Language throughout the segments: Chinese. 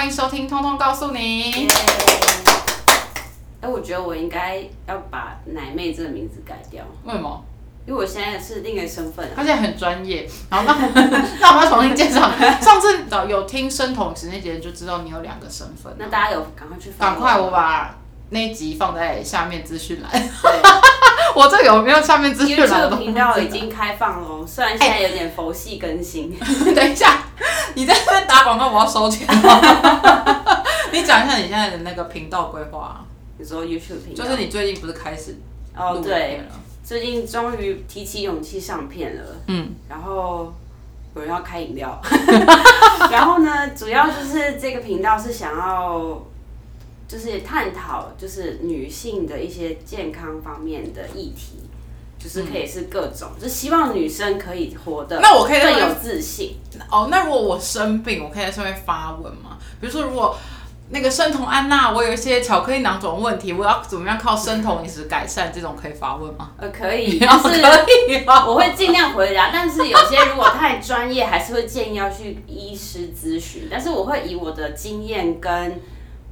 欢迎收听《通通告诉你》。哎，我觉得我应该要把奶妹这个名字改掉，为什么？因为我现在是另一个身份、啊。他现在很专业。好，那 那我们要重新介绍。上次有听生酮时那节就知道你有两个身份。那大家有赶快去赶快，我把那一集放在下面资讯栏。我这有没有下面资讯栏？YouTube 频道已经开放了，虽然现在有点佛系更新。等一下，你在那边打广告，我要收钱。你讲一下你现在的那个频道规划、啊。你说 YouTube 频道，就是你最近不是开始哦，对？最近终于提起勇气上片了。嗯，然后有人要开饮料，然后呢，主要就是这个频道是想要就是探讨就是女性的一些健康方面的议题，就是可以是各种，就希望女生可以活得那我可以更有自信。哦，那如果我生病，我可以在上面发文吗？比如说，如果那个生酮安娜，我有一些巧克力囊肿问题，我要怎么样靠生酮饮食改善？这种可以发问吗？呃，可以，然后但是可以哦。我会尽量回答，但是有些如果太专业，还是会建议要去医师咨询。但是我会以我的经验跟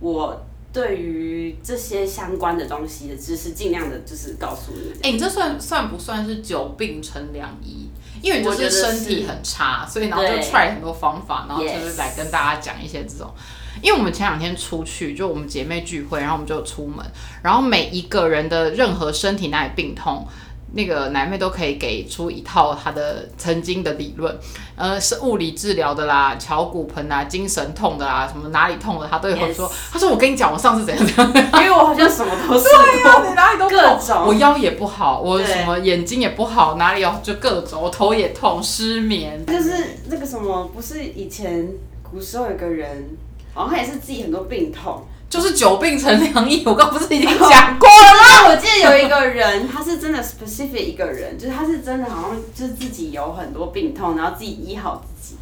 我对于这些相关的东西的知识，尽量的就是告诉你。哎、你这算算不算是久病成良医？因为你就是身体很差，所以然后就对 try 很多方法，然后就是来跟大家讲一些这种。因为我们前两天出去，就我们姐妹聚会，然后我们就出门，然后每一个人的任何身体哪里病痛，那个奶妹都可以给出一套她的曾经的理论，呃，是物理治疗的啦，敲骨盆啊，精神痛的啦，什么哪里痛的，她都有说。她说我跟你讲，我上次怎样怎样。因为我好像什么都试 对呀、你，哪里都各种我腰也不好，我什么眼睛也不好，哪里有就各种，我头也痛，失眠。就是那个什么，不是以前古时候有个人，好像他也是自己很多病痛。就是久病成良医，我刚不是已经讲过了？吗我记得有一个人，他是真的 specific 一个人，就是他是真的好像就是自己有很多病痛，然后自己医好自己。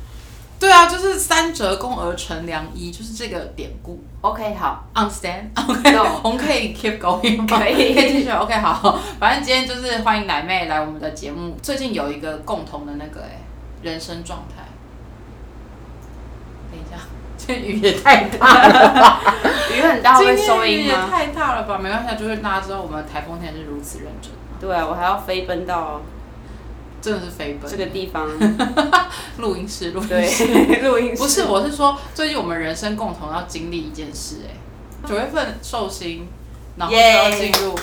对啊，就是三折肱而成良医，就是这个典故。OK，好，Understand？OK，我们可以 keep going 可以可以继续。OK，好，反正今天就是欢迎奶妹来我们的节目。最近有一个共同的那个哎、人生状态。等一下，这雨也太大了吧！雨很大会收雨也音吗？太大了吧？没关系，就是大家知道我们的台风天是如此认真，对啊，我还要飞奔到真的是飞奔。这个地方。录音室，录音室。，录音室不是，我是说最近我们人生共同要经历一件事、哎，九月份寿星，然后就要进入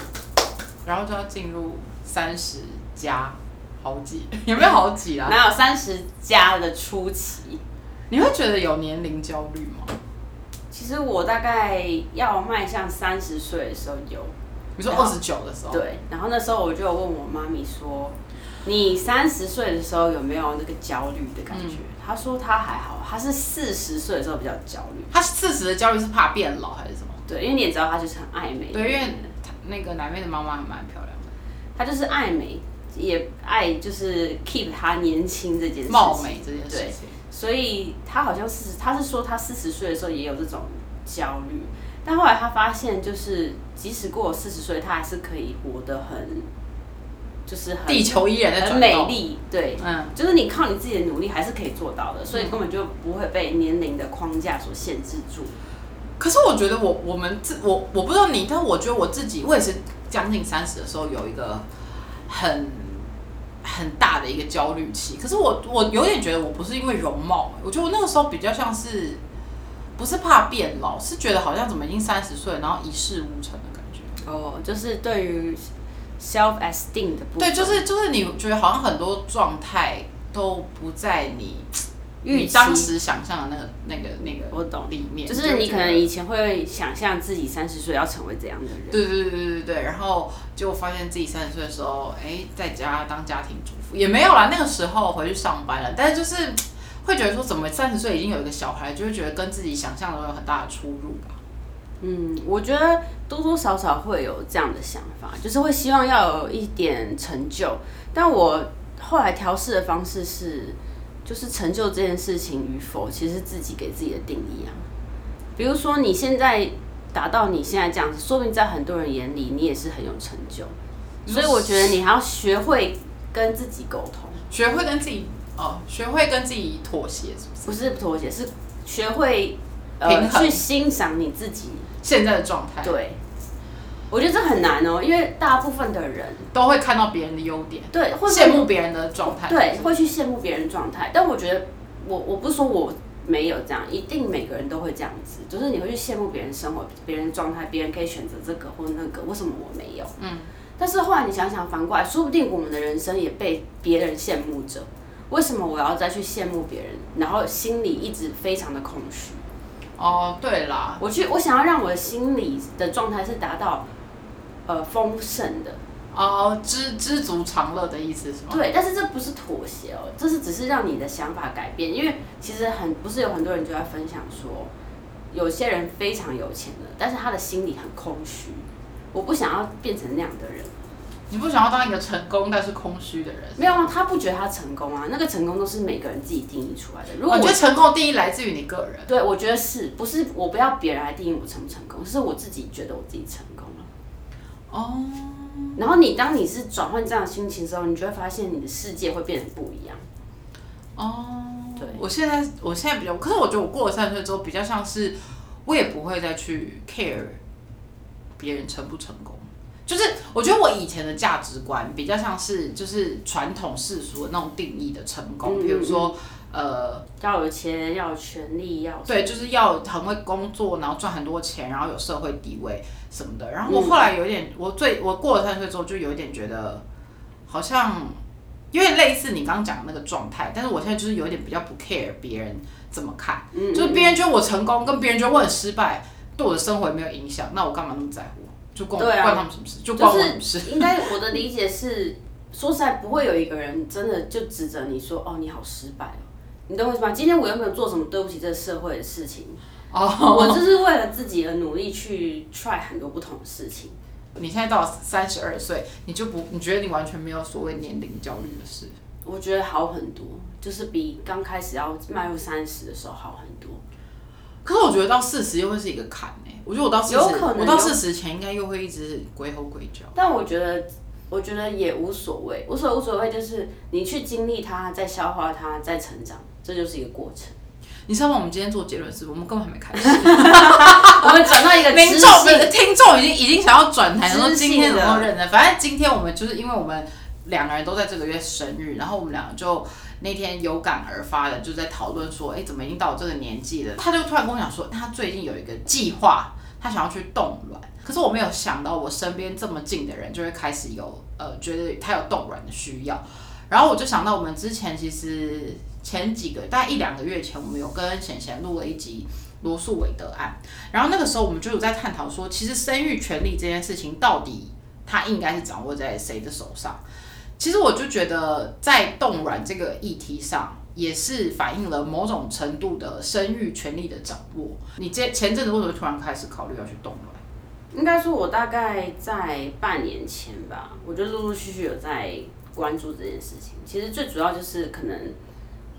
然后就要进入三十加好几，有没有好几啊？哪有三十加的初期？你会觉得有年龄焦虑吗？其实我大概要迈向三十岁的时候有，然后你说二十九的时候，，对，然后那时候我就有问我妈咪说，你三十岁的时候有没有那个焦虑的感觉？她说她还好，她是四十岁的时候比较焦虑。她四十的焦虑是怕变老还是什么？对，因为你也知道她就是很爱美的对，因为她那个南妹的妈妈还蛮漂亮的，她就是爱美，也爱就是 keep 她年轻这件事情。貌美这件事情。所以他好像是他，是说他四十岁的时候也有这种焦虑，但后来他发现，就是即使过了四十岁，他还是可以活得很，就是很地球依然在很美丽，对，嗯，就是你靠你自己的努力还是可以做到的，所以根本就不会被年龄的框架所限制住。可是我觉得我我们自我我不知道你，但我觉得我自己，我也是将近三十的时候有一个很很大的一个焦虑期。可是我我有点觉得我不是因为容貌，我觉得我那个时候比较像是不是怕变老，是觉得好像怎么已经三十岁了，然后一事无成的感觉。哦，就是对于 self esteem 的部分，对，就是就是你觉得好像很多状态都不在你预当时想象的那个那个那个我懂里面，就是你可能以前会想象自己三十岁要成为怎样的人，对对对对对对，然后结果发现自己三十岁的时候，哎，在家当家庭主妇也没有啦，那个时候回去上班了，但是就是会觉得说，怎么三十岁已经有一个小孩，就会觉得跟自己想象的有很大的出入吧。嗯，我觉得多多少少会有这样的想法，就是会希望要有一点成就。但我后来调试的方式是，就是成就这件事情与否，其实自己给自己的定义啊。比如说你现在达到你现在这样子，说不定在很多人眼里你也是很有成就。所以我觉得你还要学会跟自己沟通，学会跟自己哦，学会跟自己妥协，是不是？不是妥协，是学会呃去欣赏你自己。现在的状态，对，我觉得这很难哦，因为大部分的人都会看到别人的优点，对会羡慕别人的状态，对会去羡慕别人状态，但我觉得我我不是说我没有这样，一定每个人都会这样子，就是你会去羡慕别人生活、别人状态，别人可以选择这个或那个，为什么我没有？嗯。但是后来你想想，反过来，说不定我们的人生也被别人羡慕着。为什么我要再去羡慕别人，然后心里一直非常的空虚？哦，对啦，我去，我想要让我的心理的状态是达到呃丰盛的，哦，知知足常乐的意思是吗？对。但是这不是妥协哦，这是只是让你的想法改变。因为其实很不是有很多人就在分享说，有些人非常有钱的，但是他的心里很空虚。我不想要变成那样的人。你不想要当一个成功但是空虚的人？没有啊，他不觉得他成功啊，那个成功都是每个人自己定义出来的。如果我觉得成功的定义来自于你个人。对，我觉得是不是我不要别人来定义我成不成功，是我自己觉得我自己成功了。哦，然后你当你是转换这样的心情的时候，你就会发现你的世界会变得不一样。哦，对。我现在我现在比较，可是我觉得我过了三十岁之后，比较像是我也不会再去 care 别人成不成功。就是我觉得我以前的价值观比较像是就是传统世俗的那种定义的成功，嗯。比如说呃，要有钱，要有权利，要对，就是要很会工作，然后赚很多钱，然后有社会地位什么的。然后我后来有一点，我最我过了三十岁之后，就有一点觉得好像有点类似你刚刚讲的那个状态，但是我现在就是有一点比较不 care 别人怎么看，嗯就是别人觉得我成功，跟别人觉得我很失败，对我的生活也没有影响，那我干嘛那么在乎？就关关他们什么事？就关我什么事？是应该我的理解是，说实在不会有一个人真的就指着你说哦你好失败哦，你懂我意思吗？今天我又没有做什么对不起这个社会的事情，哦，我就是为了自己而努力去 try 很多不同的事情。你现在到三十二岁，你就不你觉得你完全没有所谓年龄焦虑的事？我觉得好很多，就是比刚开始要迈入三十的时候好很多。可是我觉得到四十又会是一个坎呢、我觉得我到四十，我到四十前应该又会一直鬼吼鬼叫。但我觉得，我觉得也无所谓，无所无所谓，就是你去经历它，再消化它，再成长，这就是一个过程。你知道吗？我们今天做结论是，我们根本还没开始。我们转到一个民知众听众已经已经想要转台，说今天怎么的认真？反正今天我们就是因为我们两个人都在这个月生日，然后我们两个就那天有感而发的就在讨论说，哎、怎么已经到我这个年纪了？他就突然跟我讲说，他最近有一个计划，他想要去冻卵。可是我没有想到，我身边这么近的人就会开始有呃，觉得他有冻卵的需要。然后我就想到，我们之前其实前几个大概一两个月前，我们有跟贤贤录了一集罗素韦德案，然后那个时候我们就有在探讨说，其实生育权利这件事情到底它应该是掌握在谁的手上？其实我就觉得在冻卵这个议题上，也是反映了某种程度的生育权利的掌握。你这前阵子为什么突然开始考虑要去冻卵？应该说，我大概在半年前吧，我就陆陆续续有在关注这件事情。其实最主要就是可能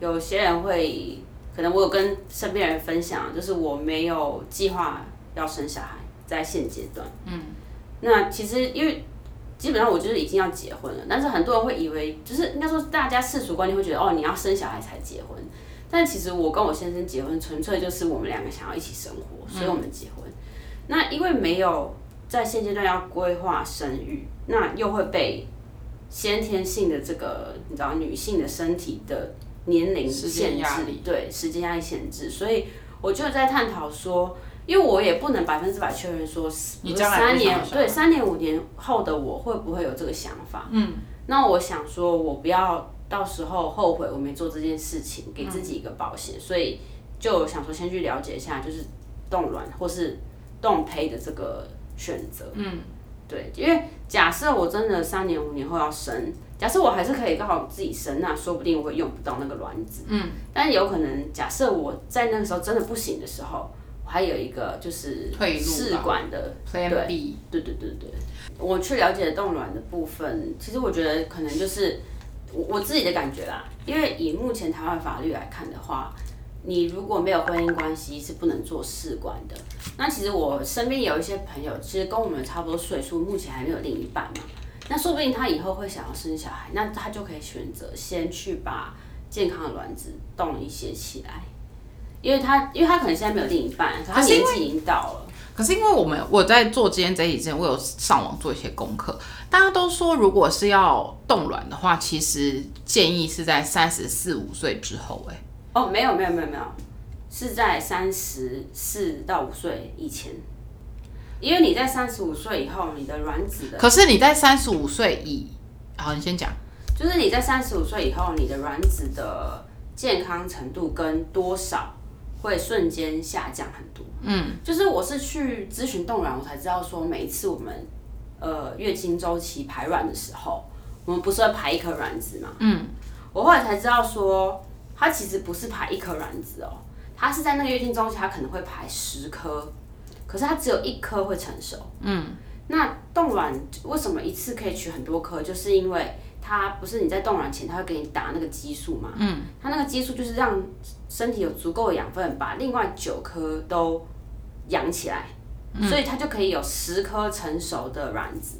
有些人会，可能我有跟身边人分享，就是我没有计划要生小孩，在现阶段。嗯，那其实因为基本上我就是已经要结婚了，但是很多人会以为，就是应该说大家世俗观念会觉得，哦，你要生小孩才结婚。但其实我跟我先生结婚，纯粹就是我们两个想要一起生活，所以我们结婚。那因为没有在现阶段要规划生育，那又会被先天性的这个你知道女性的身体的年龄限制，对时间压力限制，所以我就在探讨说，因为我也不能百分之百确认说，三年对三年五年后的我会不会有这个想法？嗯，那我想说，我不要到时候后悔我没做这件事情，给自己一个保险，所以就想说先去了解一下，就是冻卵或是冻胚的这个选择。嗯，对，因为假设我真的三年五年后要生，假设我还是可以刚好自己生，那说不定我会用不到那个卵子。嗯，但有可能假设我在那个时候真的不行的时候，我还有一个就是退路啦试管的 Plan B，对对对对，我去了解冻卵的部分，其实我觉得可能就是我我自己的感觉啦，因为以目前台湾法律来看的话，你如果没有婚姻关系是不能做试管的。那其实我身边有一些朋友，其实跟我们差不多岁数，目前还没有另一半嘛，那说不定他以后会想要生小孩，那他就可以选择先去把健康的卵子冻一些起来。因为他因为他可能现在没有另一半，可他年纪已经到了。可是因为我们我在做今天这一集之前，我有上网做一些功课，大家都说如果是要冻卵的话，其实建议是在三十四五岁之后、哎，哦，没有没有没有没有，是在三十四到五岁以前，因为你在三十五岁以后，你的卵子的，可是你在三十五岁以，好，你先讲，就是你在三十五岁以后，你的卵子的健康程度跟多少会瞬间下降很多。嗯，就是我是去咨询冻卵，我才知道说每一次我们呃月经周期排卵的时候，我们不是会排一颗卵子嘛？嗯，我后来才知道说，它其实不是排一颗卵子哦，它是在那个月经周期，它可能会排十颗，可是它只有一颗会成熟。嗯，那冻卵为什么一次可以取很多颗？就是因为它不是你在冻卵前，它会给你打那个激素嘛？嗯，它那个激素就是让身体有足够的养分，把另外九颗都养起来，所以它就可以有十颗成熟的卵子。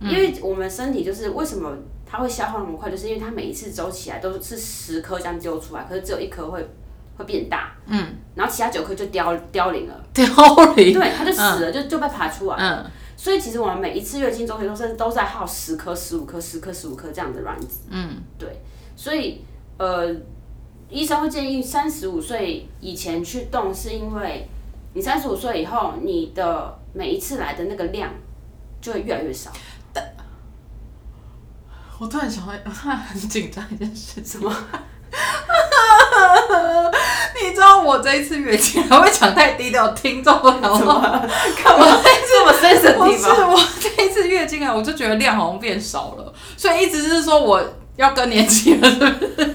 因为我们身体就是为什么它会消耗那么快，就是因为它每一次走起来都是十颗这样丢出来，可是只有一颗会会变大，嗯，然后其他九颗就凋凋零了，凋零，对，它就死了，就就被爬出来了。嗯所以其实我们每一次月经周期都是都在耗十颗、十五颗、十颗、十五颗这样的卵子。嗯，对。所以呃，医生会建议三十五岁以前去动，是因为你三十五岁以后，你的每一次来的那个量就会越来越少。我突然想到，我突然很紧张一件事，什么？你知道我这一次月经还会讲太低调，听众会想说，干嘛这么深层不地方？是我这一次月经啊，我就觉得量好像变少了，所以一直是说我要更年期了，是不是？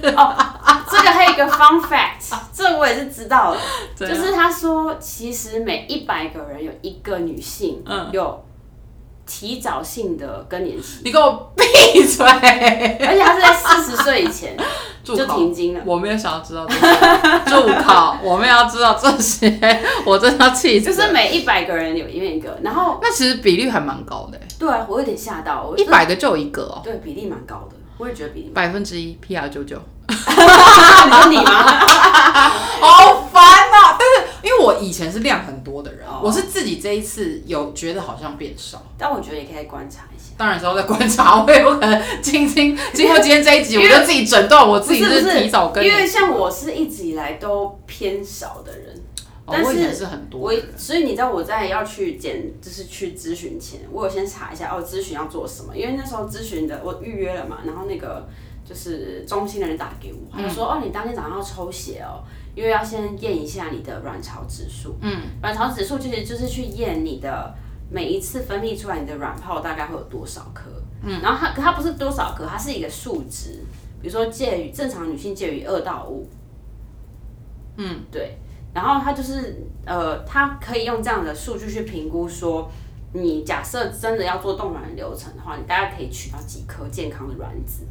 这个还有一个 fun fact，这我也是知道的，就是他说，其实每一百个人有一个女性嗯有提早性的更年期，你给我闭嘴！而且他是在四十岁以前 就停经了。我没有想要知道这些，住口！我们要知道这些，我真的要气死。就是每一百个人有一个，然后那其实比率还蛮高的，对啊，我有点吓到，我一百个就有一个哦，对比例蛮高的，我也觉得比例蛮。百分之一，PR 九九。你说你吗？好烦啊！我以前是量很多的人，哦我是自己这一次有觉得好像变少。但我觉得也可以观察一下。当然是要再观察，我也不可能经经经过今天这一集，我因为就自己诊断我自己不是不是提早更年期。因为像我是一直以来都偏少的人，但是哦我以前是很多我的人，所以你知道我在要去检，就是去咨询前，我有先查一下哦，咨询要做什么，因为那时候咨询的我预约了嘛，然后那个就是中心的人打给我，他就说、哦，你当天早上要抽血哦，因为要先验一下你的卵巢指数，嗯，卵巢指数其实就是去验你的每一次分泌出来你的卵泡大概会有多少颗，嗯，然后它它不是多少颗，它是一个数值，比如说介于正常女性介于二到五，嗯，对。然后它就是呃，它可以用这样的数据去评估说，你假设真的要做冻卵流程的话，你大概可以取到几颗健康的卵子。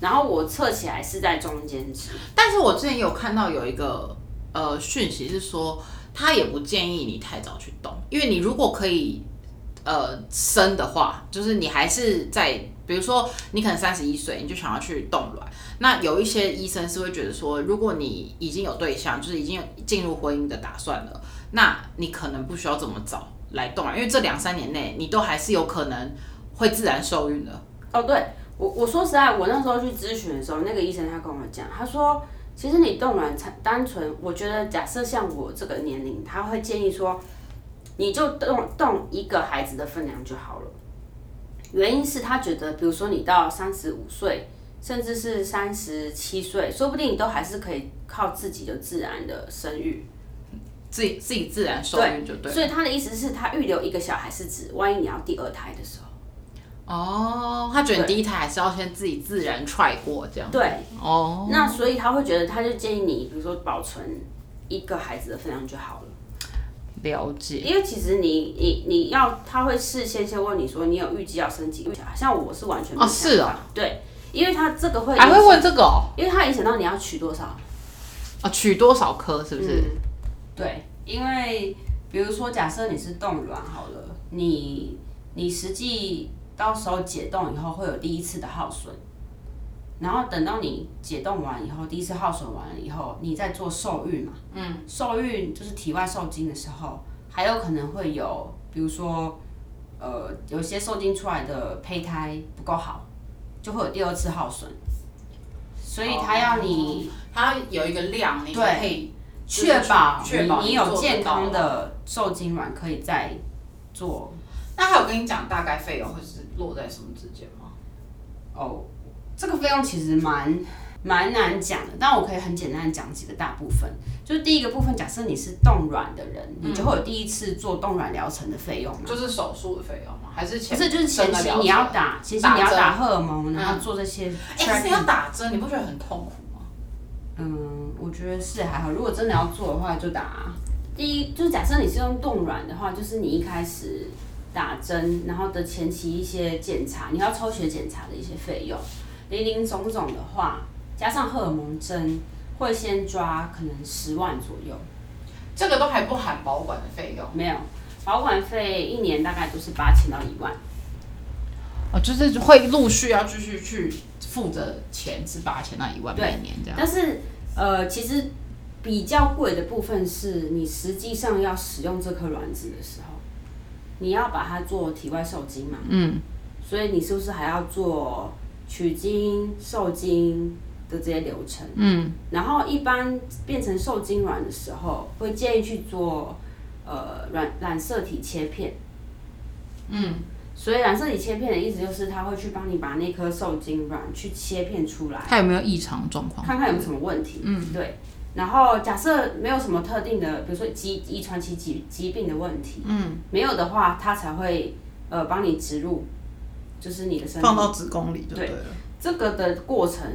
然后我测起来是在中间值，但是我之前有看到有一个呃讯息是说，他也不建议你太早去动，因为你如果可以呃生的话，就是你还是在，比如说你可能三十一岁，你就想要去冻卵，那有一些医生是会觉得说，如果你已经有对象，就是已经有进入婚姻的打算了，那你可能不需要这么早来冻卵，因为这两三年内你都还是有可能会自然受孕的。哦，对我我说实在，我那时候去咨询的时候，那个医生他跟我讲，他说，其实你冻卵产单纯，我觉得假设像我这个年龄，他会建议说，你就冻冻一个孩子的分量就好了。原因是他觉得，比如说你到三十五岁，甚至是三十七岁，说不定你都还是可以靠自己的自然的生育。自己自己自然受孕就对了。所以他的意思是，他预留一个小孩是指，万一你要第二胎的时候。哦，他觉得你第一胎还是要先自己自然踹过这样。对，哦，那所以他会觉得，他就建议你，比如说保存一个孩子的分量就好了。了解。因为其实你你你要，他会事先先问你说，你有预计要生几个小孩？像我是完全没有哦是想法对，因为他这个会还会问这个哦？因为他影响到你要取多少。啊，取多少颗是不是？嗯，对，因为比如说，假设你是冻卵好了，你你实际到时候解冻以后会有第一次的耗损，然后等到你解冻完以后，第一次耗损完了以后，你再做受孕嘛。嗯。受孕就是体外受精的时候，还有可能会有，比如说，呃，有些受精出来的胚胎不够好，就会有第二次耗损。所以他要你，它有一个量，你才可以确保你你有健康的受精卵可以再做。那还有跟你讲大概费用会是落在什么之间吗？哦，这个费用其实蛮蛮难讲的，但我可以很简单的讲几个大部分。就是第一个部分，假设你是冻卵的人，你就会有第一次做冻卵疗程的费用嘛。就是手术的费用吗？还是前不是，就是前期你要打，前期你要打荷尔蒙，然后嗯做这些哎、可是你要。打针，你不觉得很痛苦吗？嗯，我觉得是还好。如果真的要做的话，就打。第一，就是假设你是用冻卵的话，就是你一开始打针，然后的前期一些检查，你要抽血检查的一些费用，零零总总的话，加上荷尔蒙针，会先抓可能十万左右。这个都还不含保管的费用没有，保管费一年大概都是八千到一万。哦，就是会陆续要继续去付的钱是八千到一万对每年这样。但是呃，其实比较贵的部分是你实际上要使用这颗卵子的时候，你要把它做体外受精嘛，嗯，所以你是不是还要做取精、受精的这些流程？嗯，然后一般变成受精卵的时候，会建议去做呃染染色体切片。嗯，所以染色体切片的意思就是，他会去帮你把那颗受精卵去切片出来，看有没有异常状况。看看有没有什么问题。嗯，对。然后假设没有什么特定的，比如说疾遗传期疾疾病的问题，嗯，没有的话，它才会呃帮你植入，就是你的身体。放到子宫里就对。了。这个的过程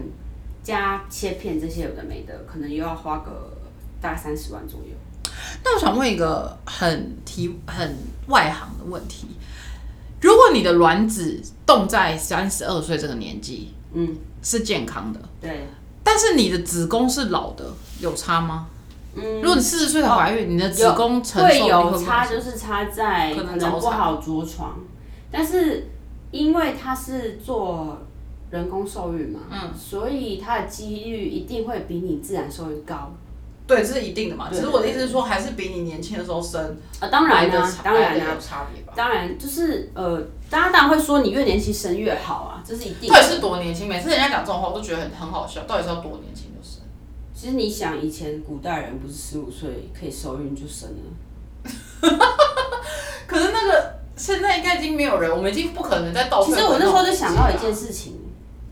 加切片这些有的没的，可能又要花个大概三十万左右。那我想问一个很提很外行的问题：如果你的卵子冻在三十二岁这个年纪嗯，是健康的，对，但是你的子宫是老的，有差吗？嗯，如果你四十岁才怀孕，你的子宫承受会力有差，就是差在可可能能早产不好着床，但是因为它是做人工受孕嘛，嗯，所以它的几率一定会比你自然受孕高。对，这是一定的嘛。只是我的意思是说，还是比你年轻的时候生啊，当然啦、来的差当然有差别吧？当然就是呃，大家当然会说你越年轻生越好啊，这是一定的。到底是多年轻？每次人家讲这种话，我都觉得很很好笑。到底是要多年轻就生？其实你想，以前古代人不是十五岁可以受孕就生了，可是那个现在应该已经没有人，我们已经不可能再倒退其实我那时候就想到一件，事情，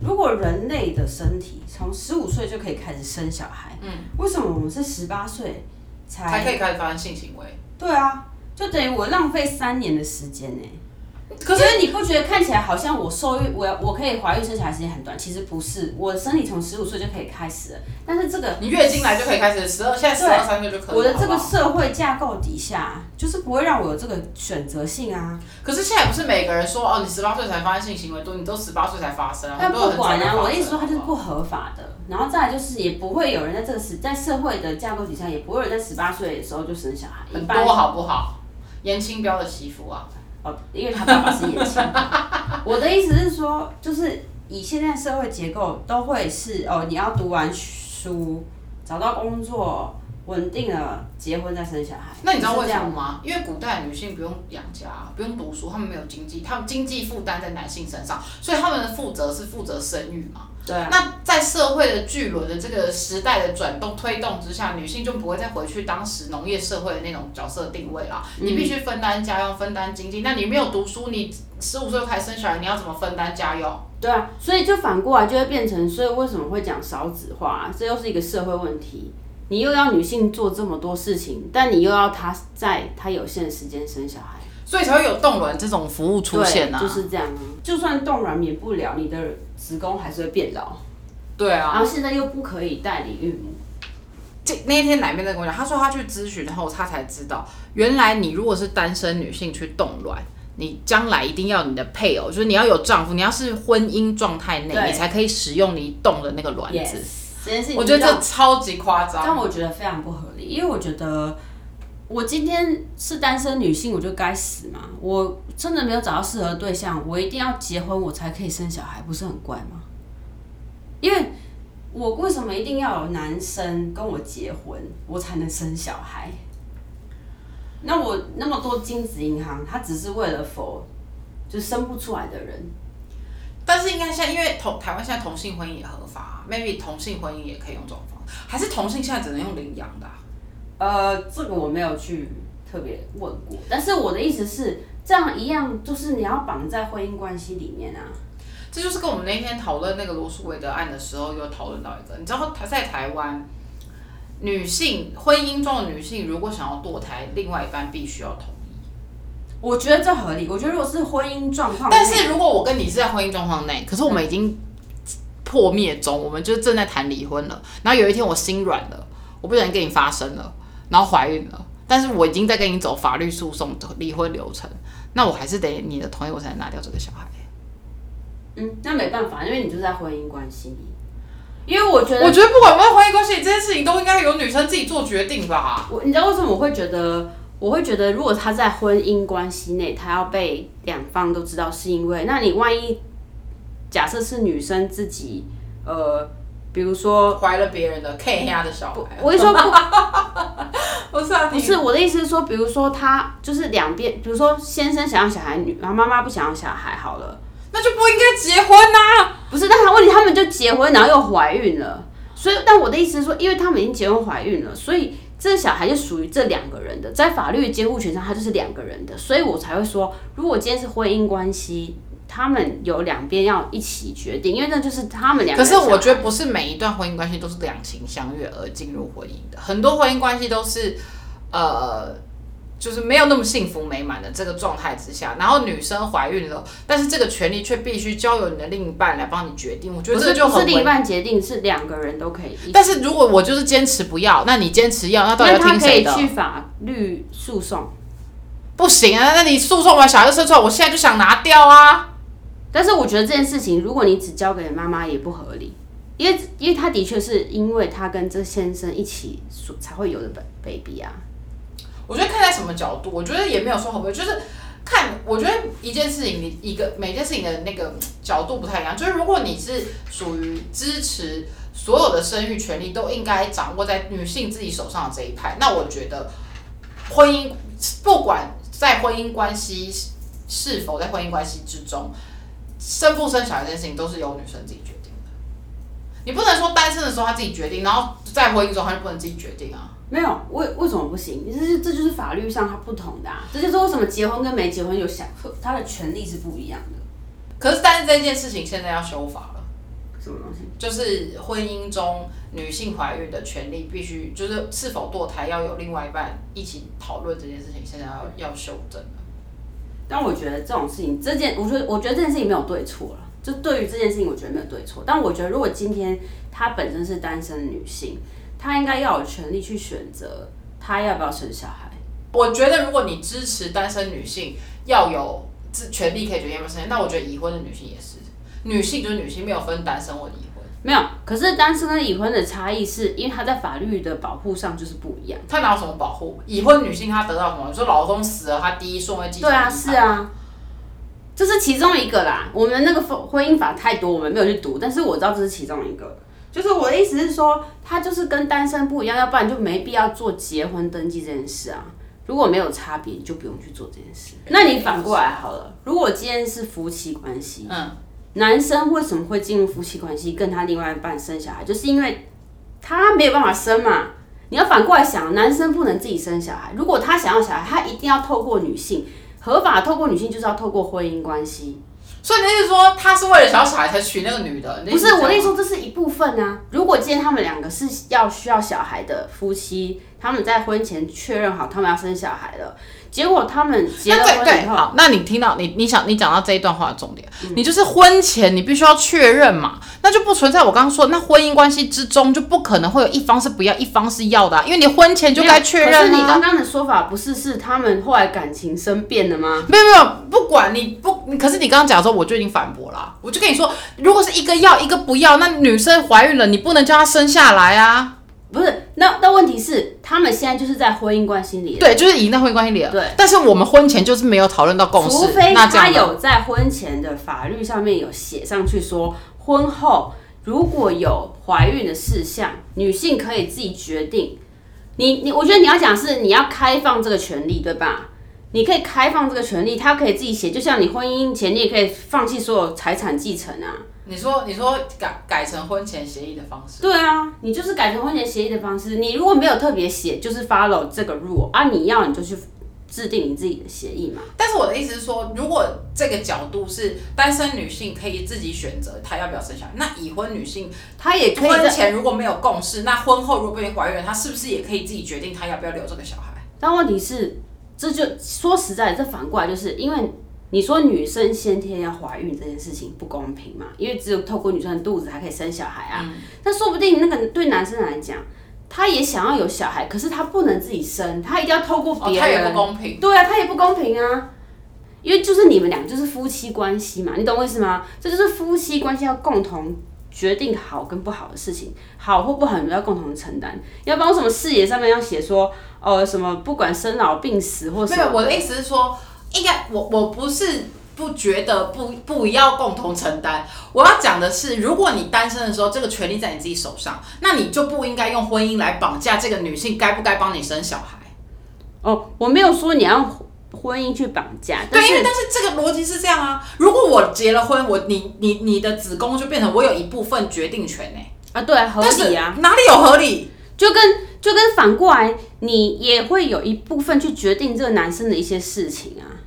如果人类的身体从十五岁就可以开始生小孩，嗯，为什么我们是十八岁才才可以开始发生性行为。对啊，就等于我浪费三年的时间呢、可是你不觉得看起来好像我受孕，我要我可以怀孕生小孩时间很短？其实不是，我的身体从十五岁就可以开始了。但是这个你月经来就可以开始，十二现在十二三岁就可以。我的这个社会架构底下，就是不会让我有这个选择性啊。可是现在不是每个人说哦，你十八岁才发生性行为多，你都十八岁才发生啊。但很多人不管啊，我的意思说它就是不合法的。然后再来就是，也不会有人在这个时在社会的架构底下，也不会有人在十八岁的时候就生小孩。很多好不好？严清标的媳妇啊，哦，因为他爸爸是眼睛。我的意思是说，就是以现在社会结构，都会是哦，你要读完书，找到工作，稳定了，结婚再生小孩。那你知道为什么吗？因为古代女性不用养家，不用读书，她们没有经济，她们经济负担在男性身上，所以她们的负责是负责生育嘛。对啊，那在社会的巨轮的这个时代的转动推动之下，女性就不会再回去当时农业社会的那种角色定位啦。嗯你必须分担家用，分担经济。那你没有读书，你十五岁就开始生小孩，你要怎么分担家用？对啊，所以就反过来就会变成，所以为什么会讲少子化、这又是一个社会问题。你又要女性做这么多事情，但你又要她在她有限的时间生小孩。所以才会有冻卵这种服务出现啊。就是这样啊。就算冻卵免不了，你的子宫还是会变老。对啊。然后现在又不可以代理孕母。这那一天奶妹在跟我讲，她说他去咨询后，他才知道，原来你如果是单身女性去冻卵，你将来一定要你的配偶，就是你要有丈夫，你要是婚姻状态内，你才可以使用你冻的那个卵子。Yes，这件事情我觉得让这超级夸张但。我觉得非常不合理，因为我觉得我今天是单身女性，我就该死嘛。我真的没有找到适合的对象，我一定要结婚，我才可以生小孩，不是很怪吗？因为我为什么一定要有男生跟我结婚，我才能生小孩？那我那么多精子银行，它只是为了否就生不出来的人。但是应该现在，因为同台湾现在同性婚姻也合法，maybe 同性婚姻也可以用这种方式，还是同性现在只能用领养的、呃，这个我没有去特别问过，但是我的意思是，这样一样就是你要绑在婚姻关系里面啊。这就是跟我们那天讨论那个罗素韦德案的时候，有讨论到一个，你知道他在台湾，女性婚姻中的女性如果想要堕胎，另外一半必须要同意。我觉得这合理。我觉得如果是婚姻状况，但是如果我跟你是在婚姻状况内，可是我们已经破灭中，我们就正在谈离婚了，然后有一天我心软了，我不小心跟你发生了，然后怀孕了，但是我已经在跟你走法律诉讼离婚流程，那我还是得你的同意我才能拿掉这个小孩。嗯，那没办法，因为你就在婚姻关系里。因为我觉得，我觉得不管有没有婚姻关系，这件事情都应该由女生自己做决定吧。我你知道为什么我会觉得？我会觉得，如果他在婚姻关系内，他要被两方都知道，是因为，那你万一假设是女生自己，呃，比如说，怀了别人的 K 家的小孩，我一说不，不是啊，不是我的意思是说，比如说他就是两边，比如说先生想要小孩，女然后妈妈不想要小孩，好了，那就不应该结婚呐、不是，但他问题他们就结婚，然后又怀孕了，所以，但我的意思是说，因为他们已经结婚怀孕了，所以这小孩就属于这两个人的，在法律的监护权上，他就是两个人的，所以我才会说，如果今天是婚姻关系，他们有两边要一起决定，因为那就是他们两个可。是我觉得不是每一段婚姻关系都是两情相悦而进入婚姻的，很多婚姻关系都是呃，就是没有那么幸福美满的这个状态之下，然后女生怀孕了，但是这个权利却必须交由你的另一半来帮你决定，我觉得不这个就很不是另一半决定，是两个人都可以。但是如果我就是坚持不要，那你坚持要，那到底要听谁的？以去法律诉讼，不行啊，那你诉讼完小孩就生出来，我现在就想拿掉啊。但是我觉得这件事情，如果你只交给妈妈也不合理，因为因为他的确是因为他跟这先生一起所才会有的 baby 啊。我觉得看在什么角度，我觉得也没有说好不，就是看，我觉得一件事情，你一个每件事情的那个角度不太一样。就是如果你是属于支持所有的生育权利都应该掌握在女性自己手上的这一派，那我觉得婚姻不管在婚姻关系是否在婚姻关系之中，生不生小孩这件事情都是由女生自己决定的。你不能说单身的时候她自己决定，然后在婚姻中她就不能自己决定啊。没有，为为什么不行？这是这就是法律上它不同的、啊，这就是为什么结婚跟没结婚有想他的权利是不一样的。可是，但是这件事情现在要修法了，什么东西？就是婚姻中女性怀孕的权利必须，就是是否堕胎要有另外一半一起讨论这件事情，现在要要修正了。但我觉得这种事情，这件我觉得我觉得这件事情没有对错了。就对于这件事情，我觉得没有对错。但我觉得，如果今天她本身是单身女性，她应该要有权利去选择她要不要生小孩。我觉得，如果你支持单身女性要有自权利可以决定要不要生，那我觉得已婚的女性也是，女性就是女性，没有分单身或已婚。没有，可是单身跟已婚的差异是因为他在法律的保护上就是不一样。她哪有什么保护？已婚女性她得到什么？你说老公死了，她第一顺位继承对啊，是啊，这是其中一个啦。我们那个婚婚姻法太多，我们没有去读，但是我知道这是其中一个。就是我的意思是说，他就是跟单身不一样，要不然就没必要做结婚登记这件事啊。如果没有差别，你就不用去做这件事。那你反过来好了，如果今天是夫妻关系，嗯，男生为什么会进入夫妻关系，跟他另外一半生小孩，就是因为他没有办法生嘛。你要反过来想，男生不能自己生小孩，如果他想要小孩，他一定要透过女性，合法透过女性就是要透过婚姻关系。所以你的意思说，他是为了想要小孩才娶那个女的？不是我的意思说，说，这是一部分啊。如果今天他们两个是要需要小孩的夫妻，他们在婚前确认好他们要生小孩了，结果他们结了婚以后，好，那你听到你你想你讲到这一段话的重点，嗯你就是婚前你必须要确认嘛，那就不存在我刚刚说那婚姻关系之中就不可能会有一方是不要，一方是要的啊、因为你婚前就该确认可是。你刚刚的说法不是是他们后来感情生变了吗？没有没有，不管你不，你可是你刚刚讲的时候，我就已经反驳了，我就跟你说，如果是一个要一个不要，那女生怀孕了，你不能叫她生下来啊。不是，那那问题是他们现在就是在婚姻关系里了，对，就是已经在婚姻关系里了。对但是我们婚前就是没有讨论到共识，除非他那这样呢有在婚前的法律上面有写上去说，婚后如果有怀孕的事项，女性可以自己决定。你你，我觉得你要讲是你要开放这个权利，对吧？你可以开放这个权利，他可以自己写，就像你婚姻前你也可以放弃所有财产继承啊。你说你说改改成婚前协议的方式，对啊，你就是改成婚前协议的方式。你如果没有特别写，就是 follow 这个 rule 啊，你要你就去制定你自己的协议嘛。但是我的意思是说，如果这个角度是单身女性可以自己选择她要不要生小孩，那已婚女性她也可以婚前如果没有共识，那婚后如果被怀孕，她是不是也可以自己决定她要不要留这个小孩？但问题是，这就说实在，这反过来就是因为你说女生先天要怀孕这件事情不公平嘛？因为只有透过女生的肚子才可以生小孩啊。那、说不定那个对男生来讲，他也想要有小孩，可是他不能自己生，他一定要透过哦，别人。不公平。对啊，他也不公平啊。因为就是你们俩就是夫妻关系嘛，你懂我意思吗？这就是夫妻关系要共同决定好跟不好的事情，好或不好你们要共同承担。要不然为什么视野上面要写说，哦什么不管生老病死或什么没有，我的意思是说，应该我我不是不觉得不不要共同承担。我要讲的是，如果你单身的时候，这个权利在你自己手上，那你就不应该用婚姻来绑架这个女性该不该帮你生小孩。哦，我没有说你要婚姻去绑架，但对，因为是但是这个逻辑是这样啊。如果我结了婚，我你你你的子宫就变成我有一部分决定权呢、啊，对啊，合理啊，哪里有合理？就跟就跟反过来，你也会有一部分去决定这个男生的一些事情啊。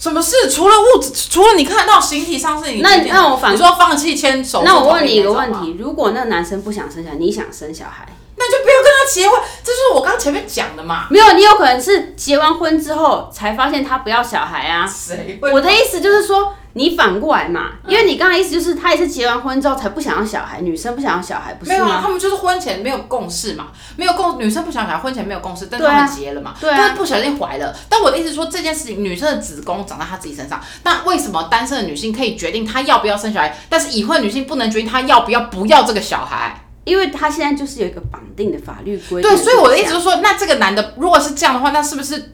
什么事？除了物质，除了你看到形体上是你那那我反你说放弃牵手，那我问你一个问题：如果那个男生不想生小孩，你想生小孩？那就不要跟他结婚，这就是我刚刚前面讲的嘛。没有，你有可能是结完婚之后才发现他不要小孩啊。谁会？我的意思就是说，你反过来嘛，因为你刚才意思就是他也是结完婚之后才不想要小孩，女生不想要小孩，不是没有啊，吗？他们就是婚前没有共识嘛，没有共，女生不想小孩，婚前没有共识，但对啊他们结了嘛，对啊但是不小心怀了。但我的意思说，这件事情，女生的子宫长在她自己身上，那为什么单身的女性可以决定她要不要生小孩，但是已婚女性不能决定她要不要不要这个小孩？因为他现在就是有一个绑定的法律规定。对，所以我的意思是说，那这个男的如果是这样的话，那是不是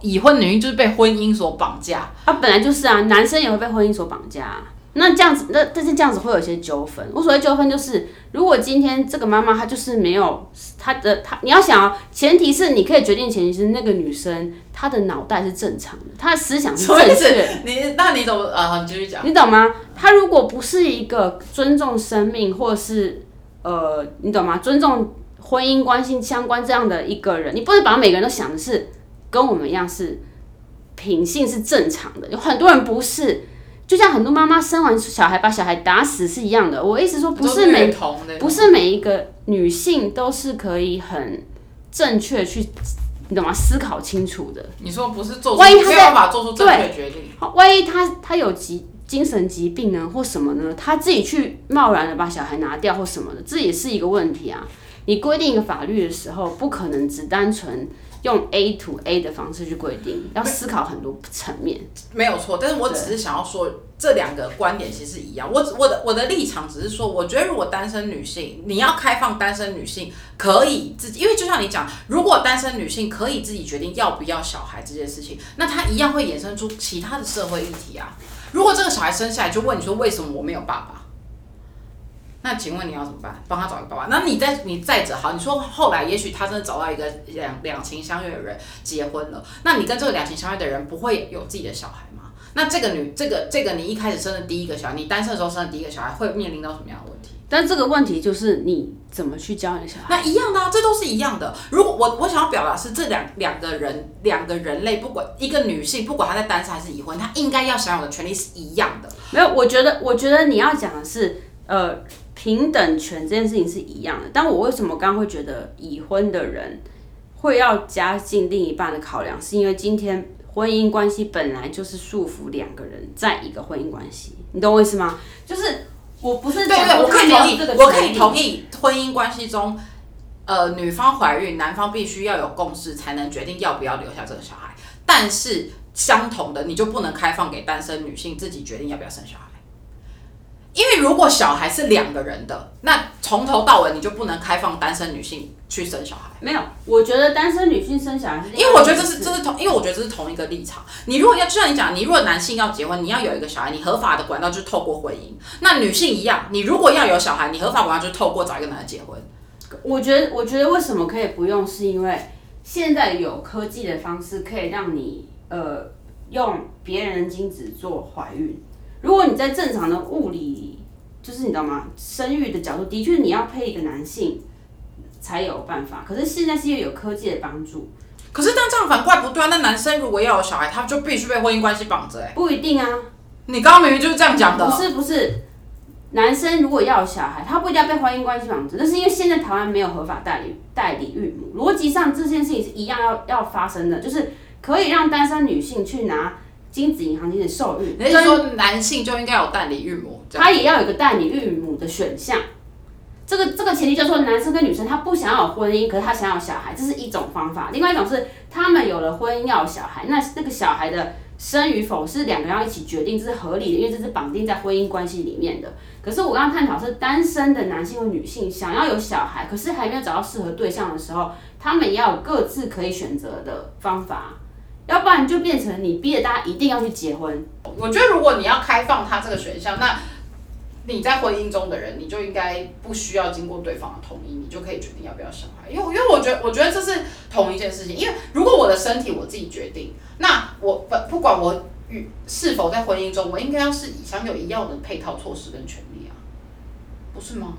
已婚女性就是被婚姻所绑架？啊，本来就是啊，男生也会被婚姻所绑架、啊。那这样子，那但是这样子会有一些纠纷。我所谓纠纷就是，如果今天这个妈妈她就是没有她的她，你要想哦，前提是你可以决定，前提是那个女生她的脑袋是正常的，她的思想是正确的。？你那你怎么啊，你继续讲。你懂吗？她如果不是一个尊重生命，或是呃，你懂吗？尊重婚姻关系相关这样的一个人，你不能把每个人都想的是跟我们一样是品性是正常的。有很多人不是，就像很多妈妈生完小孩把小孩打死是一样的。我意思说，不是每，不是每一个女性都是可以很正确去，你懂吗？思考清楚的。你说不是做出万一他在没有办法做出正确决定，万一他他有疾精神疾病呢，或什么呢？他自己去贸然的把小孩拿掉或什么的，这也是一个问题啊。你规定一个法律的时候，不可能只单纯用 A to A 的方式去规定，要思考很多层面。没有错。但是我只是想要说，这两个观点其实一样。我我的我的立场只是说，我觉得如果单身女性，你要开放单身女性可以自己，因为就像你讲，如果单身女性可以自己决定要不要小孩这件事情，那她一样会衍生出其他的社会议题啊。如果这个小孩生下来就问你说为什么我没有爸爸？那请问你要怎么办？帮他找一个爸爸。那你再你再者好，你说后来也许他真的找到一个两两情相悦的人结婚了，那你跟这个两情相悦的人不会有自己的小孩吗？那这个女这个这个你一开始生的第一个小孩，你单身的时候生的第一个小孩，会面临到什么样的问题？但这个问题就是你怎么去教你的小孩？那一样的啊，这都是一样的。如果我我想要表达是这两两个人两个人类，不管一个女性，不管她在单身还是已婚，她应该要享有的权利是一样的。没有，我觉得，我觉得你要讲的是，呃，平等权这件事情是一样的。但我为什么刚刚会觉得已婚的人会要加进另一半的考量，是因为今天婚姻关系本来就是束缚两个人在一个婚姻关系，你懂我意思吗？就是我不是讲对对，我可以同意，我可以同意，婚姻关系中，呃，女方怀孕，男方必须要有共识才能决定要不要留下这个小孩。但是相同的，你就不能开放给单身女性自己决定要不要生小孩。因为如果小孩是两个人的，那从头到尾你就不能开放单身女性去生小孩。没有，我觉得单身女性生小孩因为我觉得这是这是同，因为我觉得这是同一个立场。你如果要就像你讲，你如果男性要结婚，你要有一个小孩，你合法的管道就是透过婚姻。那女性一样，你如果要有小孩，你合法管道就是透过找一个男的结婚。我觉得，我觉得为什么可以不用，是因为现在有科技的方式可以让你呃用别人的精子做怀孕。如果你在正常的物理，就是你知道吗？生育的角度，的确你要配一个男性才有办法。可是现在是因为有科技的帮助，可是但这样反过来不对啊！那男生如果要有小孩，他就必须被婚姻关系绑着、哎，不一定啊。你刚刚明明就是这样讲的。不是不是，男生如果要有小孩，他不一定要被婚姻关系绑着，那是因为现在台湾没有合法代理代理孕母，逻辑上这件事情是一样要要发生的，就是可以让单身女性去拿精子银行精子受孕，你是说男性就应该有代理孕母？他也要有个代理孕母的选项。这个这个前提就是说，男生跟女生他不想要有婚姻，可是他想要有小孩，这是一种方法。另外一种是他们有了婚姻要有小孩，那那个小孩的生与否是两个人要一起决定，这是合理的，因为这是绑定在婚姻关系里面的。可是我刚刚探讨是单身的男性或女性想要有小孩，可是还没有找到适合对象的时候，他们也要有各自可以选择的方法，要不然就变成你逼着大家一定要去结婚。我觉得如果你要开放他这个选项，那你在婚姻中的人，你就应该不需要经过对方的同意，你就可以决定要不要小孩。因为因为我觉得我觉得这是同一件事情。因为如果我的身体我自己决定，那我不不管我与是否在婚姻中，我应该要是享有一样的配套措施跟权利啊，不是吗？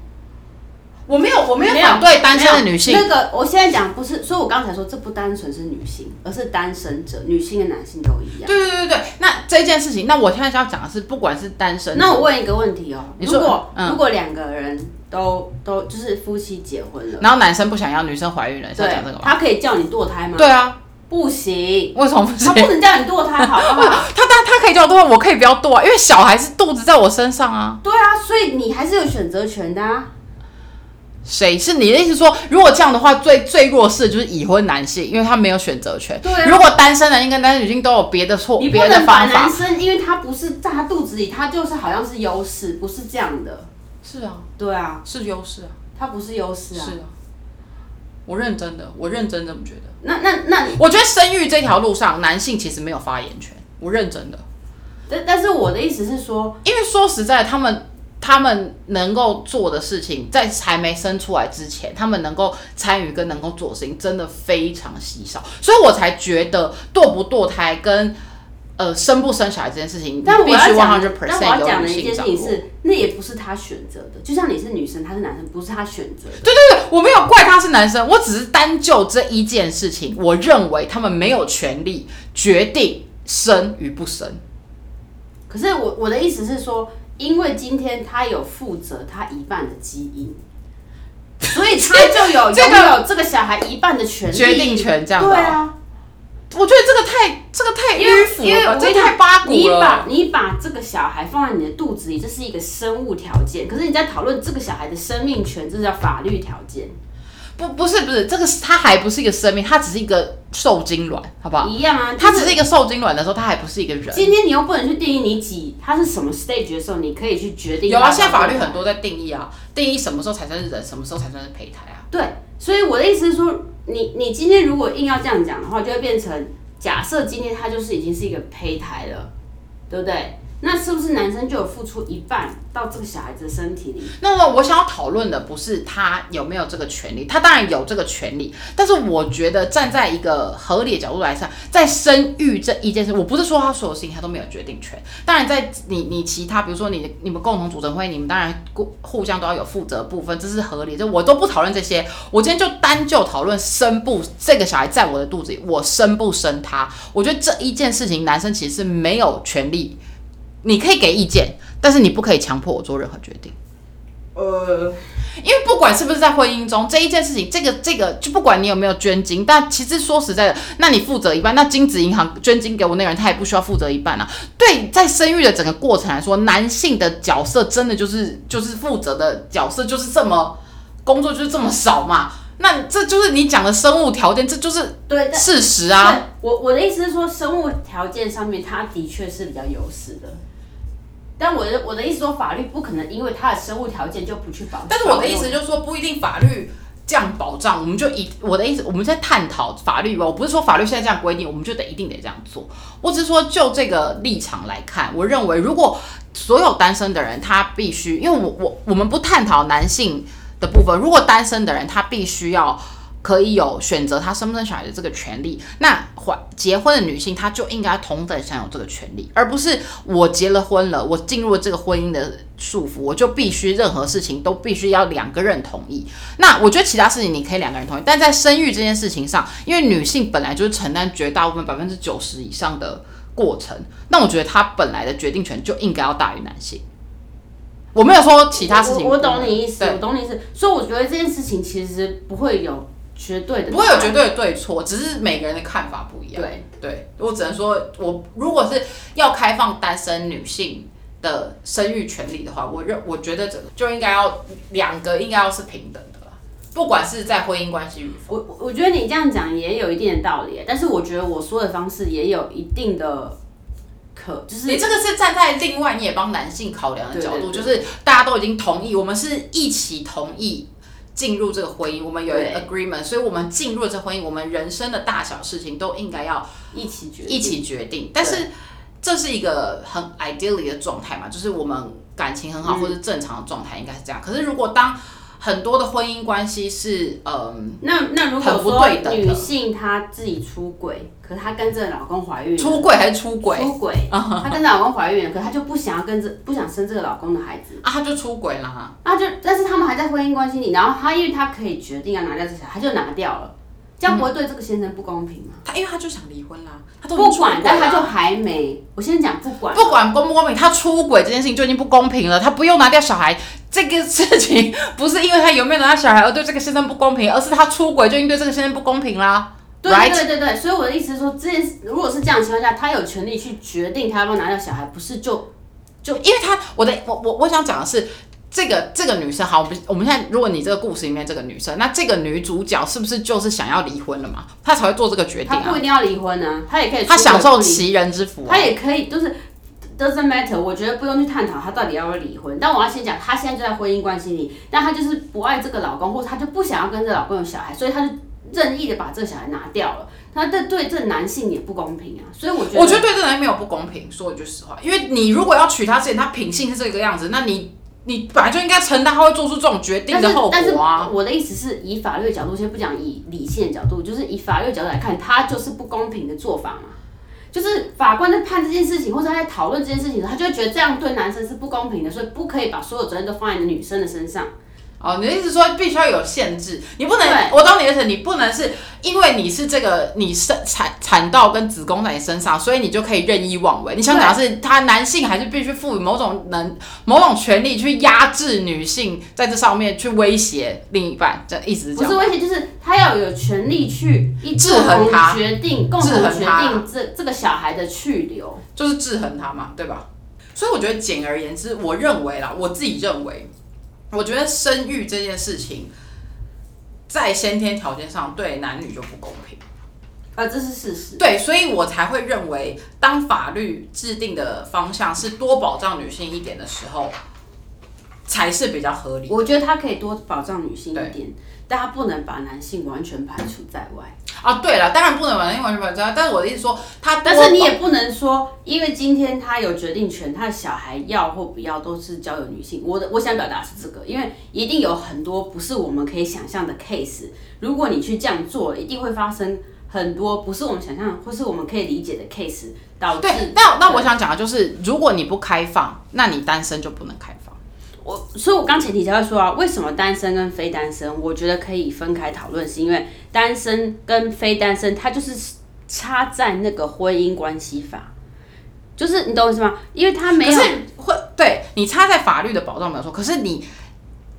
我没有我没有反对单身的女性，那个我现在讲不是，所以我刚才说这不单纯是女性，而是单身者，女性跟男性都一样。对对对对，那这件事情，那我现在要讲的是，不管是单身，那我问一个问题哦，如果、嗯如果两个人都都就是夫妻结婚了，然后男生不想要，女生怀孕了，是要对讲这个，吗？他可以叫你堕胎吗？对，啊，不行，为什么不行？他不能叫你堕胎，好不好？他他他可以叫我堕，我可以不要堕啊，因为小孩是肚子在我身上啊。对啊，所以你还是有选择权的啊。谁是你的意思说，如果这样的话，最最弱势的就是已婚男性，因为他没有选择权。对啊如果单身男性跟单身女性都有别的错、别的法男，生，因为他不是在他肚子里，他就是好像是优势，不是这样的。是啊，对啊，是优势啊，他不是优势啊。是啊。我认真的，我认真这么觉得。那那那我觉得生育这条路上，男性其实没有发言权。我认真的，但但是我的意思是说，因为说实在，他们他们能够做的事情，在还没生出来之前，他们能够参与跟能够做的事情，真的非常稀少，所以我才觉得堕不堕胎跟呃生不生小孩这件事情，但我必须要讲100%的，但我要讲的一件。事情是，那也不是他选择的。就像你是女生，他是男生，不是他选择的。对对对，我没有怪他是男生，我只是单就这一件事情，我认为他们没有权利决定生与不生。可是我我的意思是说，因为今天他有负责他一半的基因，所以他就有这个拥有这个小孩一半的权利决定权这样的哦对啊，我觉得这个太这个太迂腐了，这太八股你把。你把这个小孩放在你的肚子里，这是一个生物条件。可是你在讨论这个小孩的生命权，这是叫法律条件，不不是不是，这个是它还不是一个生命，它只是一个受精卵，好不好？一样啊。它只是一个受精卵的时候，它还不是一个人。今天你又不能去定义你几，它是什么 stage 的时候，你可以去决定。有啊，现在法律很。多在定义啊，定义什么时候才算是人，什么时候才算是胚胎啊。对，所以我的意思是说，你你今天如果硬要这样讲的话，就会变成假设今天它就是已经是一个胚胎了，对不对？那是不是男生就有付出一半到这个小孩子的身体里？那么我想要讨论的不是他有没有这个权利，他当然有这个权利，但是我觉得站在一个合理的角度来看，在生育这一件事，我不是说他所有事情他都没有决定权。当然，在你你其他，比如说你你们共同组成会，你们当然互相都要有负责部分，这是合理的。我都不讨论这些，我今天就单就讨论生不这个小孩在我的肚子里，我生不生他？我觉得这一件事情，男生其实是没有权利。你可以给意见，但是你不可以强迫我做任何决定。呃，因为不管是不是在婚姻中这一件事情，这个这个就不管你有没有捐精，但其实说实在的，那你负责一半，那精子银行捐精给我那个人，他也不需要负责一半啊。对，在生育的整个过程来说，男性的角色真的就是就是负责的角色就是这么工作就是这么少嘛。那这就是你讲的生物条件，这就是对，事实啊。我我的意思是说，生物条件上面，它的确是比较优势的。但我的我的意思说，法律不可能因为他的生物条件就不去保障。但是我的意思就是说，不一定法律这样保障，我们就以我的意思，我们在探讨法律吧。我不是说法律现在这样规定，我们就得一定得这样做。我只是说，就这个立场来看，我认为如果所有单身的人，他必须，因为我我我们不探讨男性的部分，如果单身的人他必须要。可以有选择他生不生小孩的这个权利，那怀结婚的女性她就应该同等享有这个权利，而不是我结了婚了，我进入了这个婚姻的束缚，我就必须任何事情都必须要两个人同意。那我觉得其他事情你可以两个人同意，但在生育这件事情上，因为女性本来就是承担绝大部分百分之九十以上的过程，那我觉得她本来的决定权就应该要大于男性。我没有说其他事情，我懂你意思，我懂你意思，所以我觉得这件事情其实不会有。绝对的不会有绝对的对错，只是每个人的看法不一样。对，对我只能说，我如果是要开放单身女性的生育权利的话，我认我觉得这就应该要两个应该要是平等的啦，不管是在婚姻关系与否。我我觉得你这样讲也有一定的道理，但是我觉得我说的方式也有一定的可，就是你这个是站在另外你也帮男性考量的角度，就是大家都已经同意，我们是一起同意。进入这个婚姻，我们有 agreement，所以我们进入了这婚姻，我们人生的大小事情都应该要一起决一起决定。但是这是一个很 ideally 的状态嘛，就是我们感情很好或者正常的状态应该是这样。可是如果当很多的婚姻关系是，嗯，那那如果说女性她自己出轨，可她跟着老公怀孕，出轨还是出轨？出轨，她跟着老公怀孕了，可她就不想要跟着，不想生这个老公的孩子。啊，她就出轨了，那就，但是他们还在婚姻关系里，然后她因为她可以决定要拿掉这小孩，她就拿掉了。这样不会对这个先生不公平吗？他因为他就想离婚啦，他都不管，但他就还没。我先讲不管，不管公不公平，他出轨这件事情就已经不公平了。他不用拿掉小孩这个事情，不是因为他有没有拿掉小孩而对这个先生不公平，而是他出轨就已经对这个先生不公平啦。对对对对，所以我的意思是说，这件事如果是这样的情况下，他有权利去决定他要不要拿掉小孩，不是就就因为他我的我我我想讲的是。这个这个女生好，我们我们现在如果你这个故事里面这个女生，那这个女主角是不是就是想要离婚了嘛？她才会做这个决定啊？她不一定要离婚呢，她也可以。她享受其人之福。她也可以，就是 doesn't matter。我觉得不用去探讨她到底要不要离婚。但我要先讲，她现在就在婚姻关系里，但她就是不爱这个老公，或者她就不想要跟这老公有小孩，所以她就任意的把这个小孩拿掉了。她这对这男性也不公平啊。所以我觉得，我觉得对这男性没有不公平。说一句实话，因为你如果要娶她之前，她品性是这个样子，那你。你本来就应该承担他会做出这种决定的后果啊！我的意思是以法律的角度，先不讲以理性的角度，就是以法律的角度来看，他就是不公平的做法嘛。就是法官在判这件事情，或者他在讨论这件事情的时候，他就会觉得这样对男生是不公平的，所以不可以把所有责任都放在女生的身上。哦，你的意思说必须要有限制，你不能，我懂你的意思，你不能是因为你是这个，你生产产道跟子宫在你身上，所以你就可以任意妄为。你想讲的是，他男性还是必须赋予某种能、某种权利去压制女性，在这上面去威胁另一半，这意思是这样。不是威胁，就是他要有权利去制衡他，决定共同决定这这个小孩的去留，就是制衡他嘛，对吧？所以我觉得简而言之，我认为啦，我自己认为。我觉得生育这件事情，在先天条件上对男女就不公平，啊，这是事实。对，所以我才会认为，当法律制定的方向是多保障女性一点的时候。才是比较合理。我觉得他可以多保障女性一点，但他不能把男性完全排除在外。啊，对了，当然不能把男性完全排除在外。但是我的意思说，他，但是你也不能说，因为今天他有决定权，他的小孩要或不要都是交由女性。我的我想表达是这个，因为一定有很多不是我们可以想象的 case。如果你去这样做，一定会发生很多不是我们想象或是我们可以理解的 case，导致。对，那那我想讲的就是，如果你不开放，那你单身就不能开。我，所以我刚前提才会说啊，为什么单身跟非单身，我觉得可以分开讨论，是因为单身跟非单身，它就是差在那个婚姻关系法，就是你懂我意思吗？因为他没有会对你差在法律的保障没有错，可是你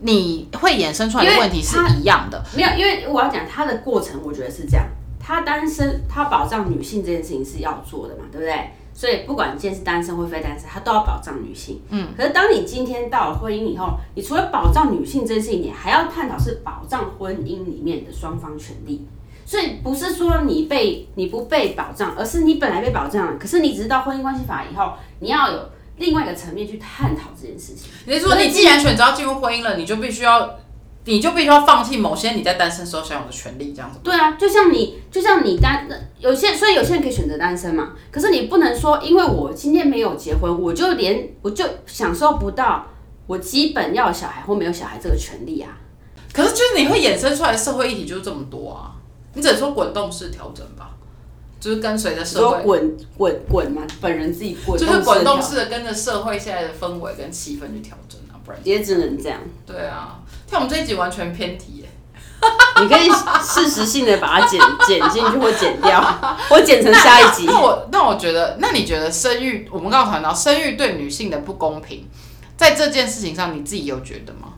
你会衍生出来的问题是一样的，没有，因为我要讲它的过程，我觉得是这样，他单身，他保障女性这件事情是要做的嘛，对不对？所以不管你今天是单身或非单身，他都要保障女性。嗯，可是当你今天到了婚姻以后，你除了保障女性这件事情，你还要探讨是保障婚姻里面的双方权利。所以不是说你被你不被保障，而是你本来被保障，可是你只是到婚姻关系法以后，你要有另外一个层面去探讨这件事情。你是说，你既然选择要进入婚姻了，你就必须要，你就必须要放弃某些你在单身时候享有的权利，这样子。对啊，就像你，就像你单有些，所以有些人可以选择单身嘛。可是你不能说，因为我今天没有结婚，我就连我就享受不到我基本要有小孩或没有小孩这个权利啊。可是就是你会衍生出来的社会议题就是这么多啊，你只能说滚动式调整吧，就是跟随着社会，说滚滚滚嘛，本人自己滚，就是滚动式式的跟着社会现在的氛围跟气氛去调整啊，不然，也只能这样。对啊，像我们这一集完全偏题耶。你可以适时性的把它剪剪进去或剪掉，或剪成下一集。那我那我觉得，那你觉得生育，我们刚刚谈到生育对女性的不公平，在这件事情上，你自己有觉得吗？